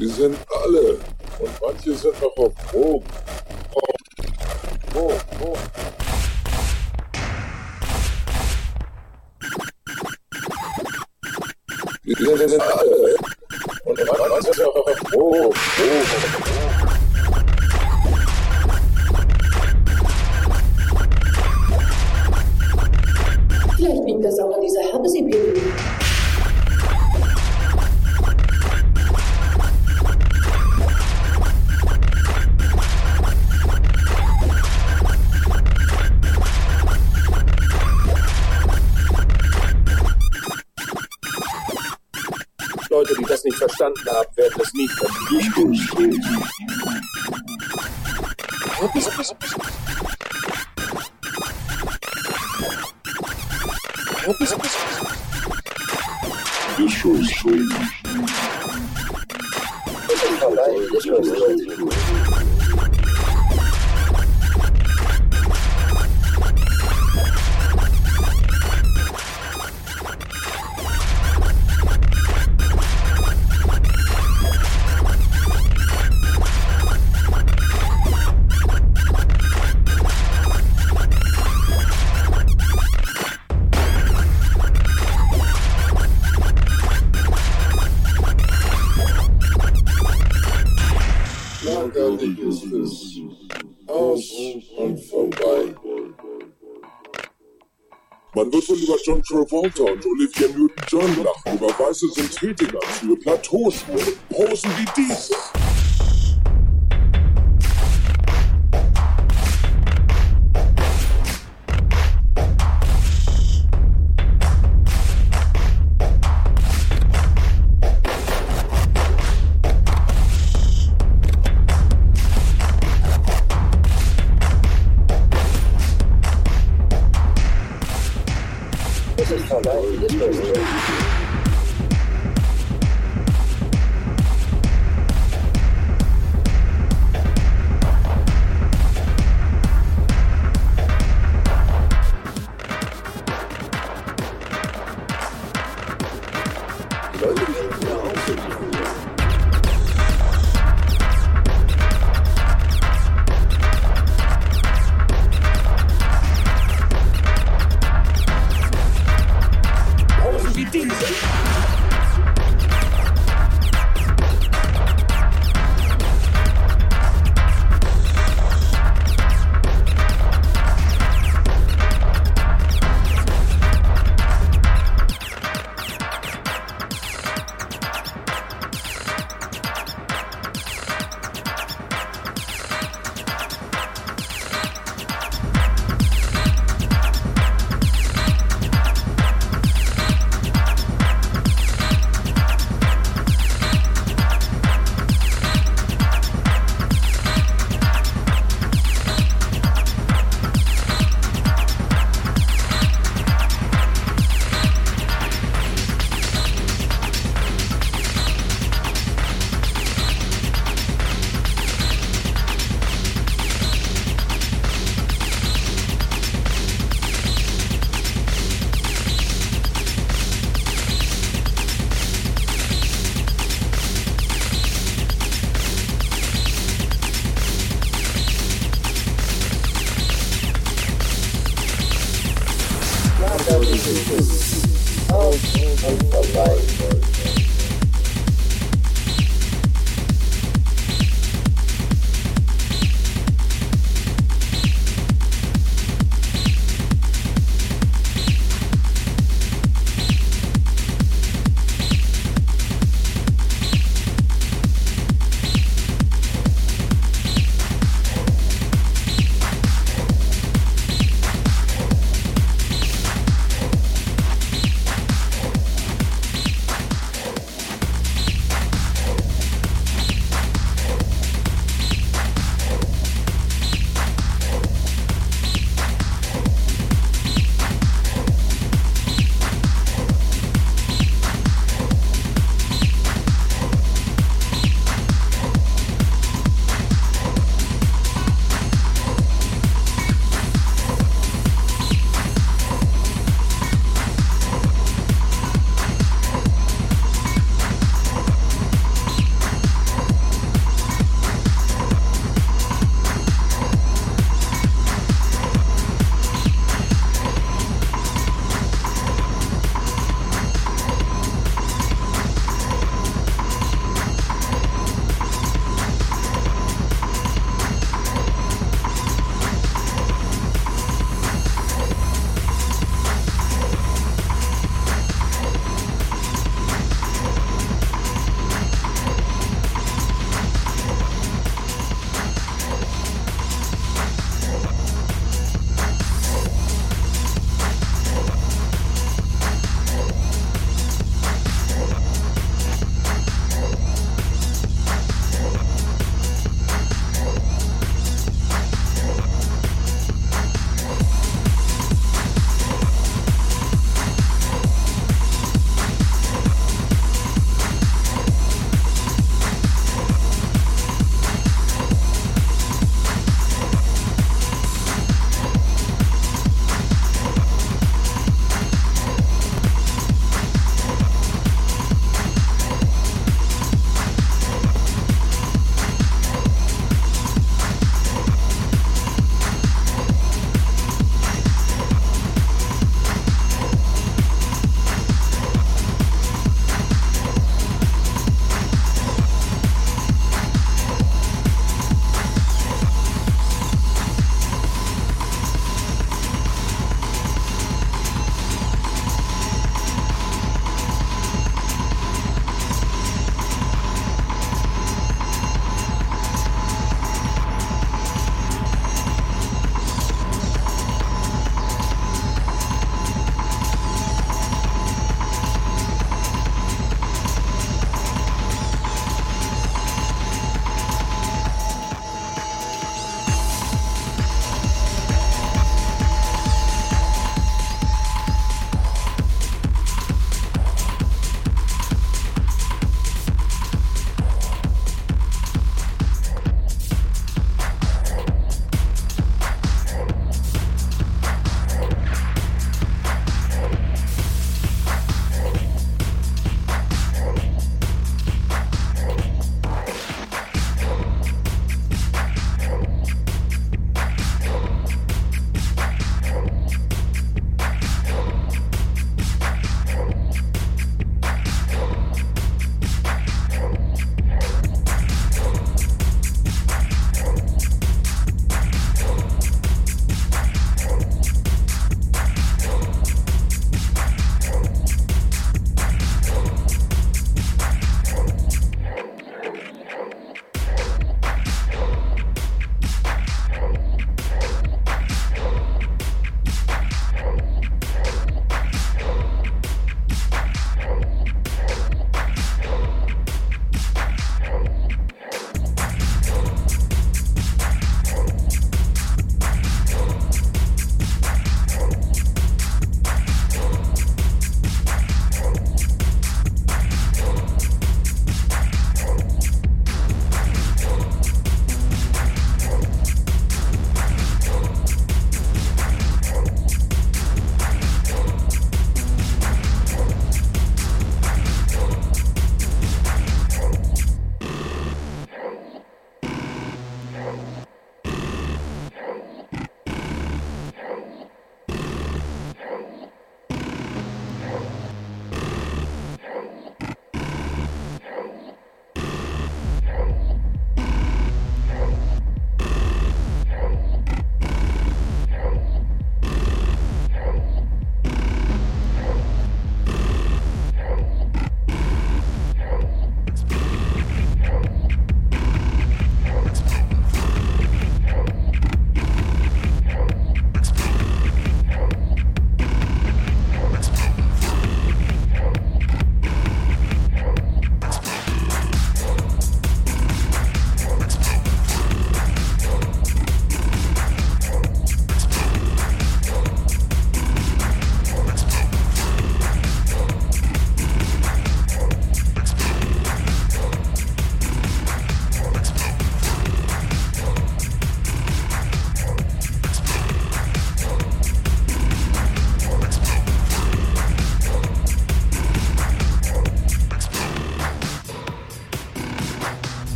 Isn't Schlagartig ist es aus und vorbei. Man wird wohl über John Travolta und Olivia Newton-John lachen, über weiße Synthetiker, für Plateauschuhe, Posen wie diese.